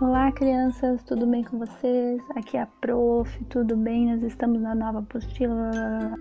Olá, crianças, tudo bem com vocês? Aqui é a prof, tudo bem? Nós estamos na nova apostila.